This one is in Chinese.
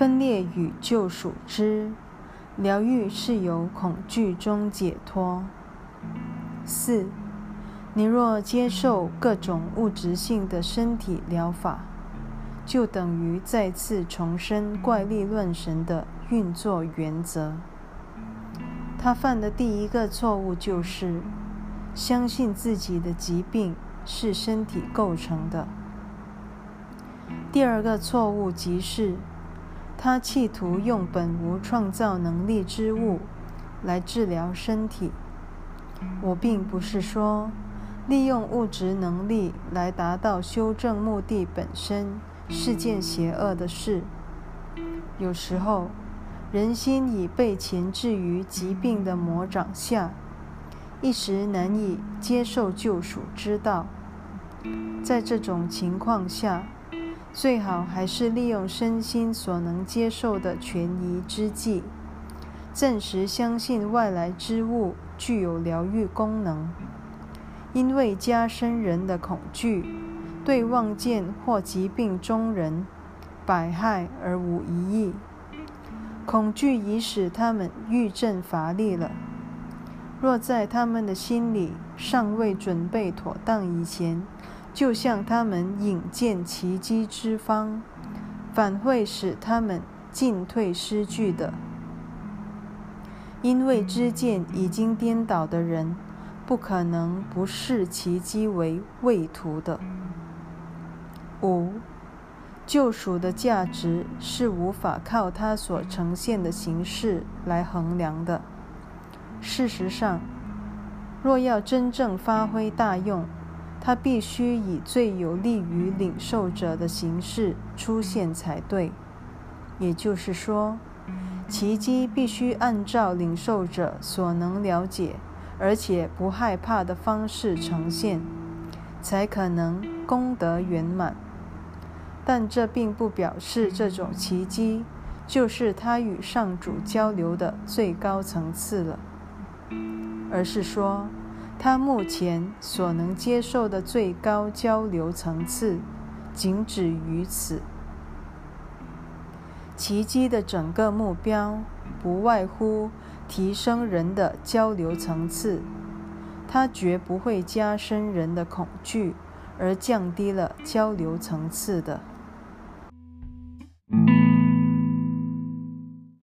分裂与救赎之疗愈是由恐惧中解脱。四，你若接受各种物质性的身体疗法，就等于再次重申怪力乱神的运作原则。他犯的第一个错误就是相信自己的疾病是身体构成的。第二个错误即是，他企图用本无创造能力之物来治疗身体。我并不是说，利用物质能力来达到修正目的本身是件邪恶的事。有时候，人心已被钳制于疾病的魔掌下，一时难以接受救赎之道。在这种情况下，最好还是利用身心所能接受的权宜之计，暂时相信外来之物具有疗愈功能，因为加深人的恐惧，对望见或疾病中人百害而无一益。恐惧已使他们愈振乏力了。若在他们的心里尚未准备妥当以前，就向他们引荐奇迹之方，反会使他们进退失据的。因为知见已经颠倒的人，不可能不视奇迹为畏途的。五，救赎的价值是无法靠它所呈现的形式来衡量的。事实上，若要真正发挥大用，它必须以最有利于领受者的形式出现才对。也就是说，奇迹必须按照领受者所能了解而且不害怕的方式呈现，才可能功德圆满。但这并不表示这种奇迹就是他与上主交流的最高层次了，而是说。他目前所能接受的最高交流层次，仅止于此。奇迹的整个目标，不外乎提升人的交流层次。它绝不会加深人的恐惧，而降低了交流层次的。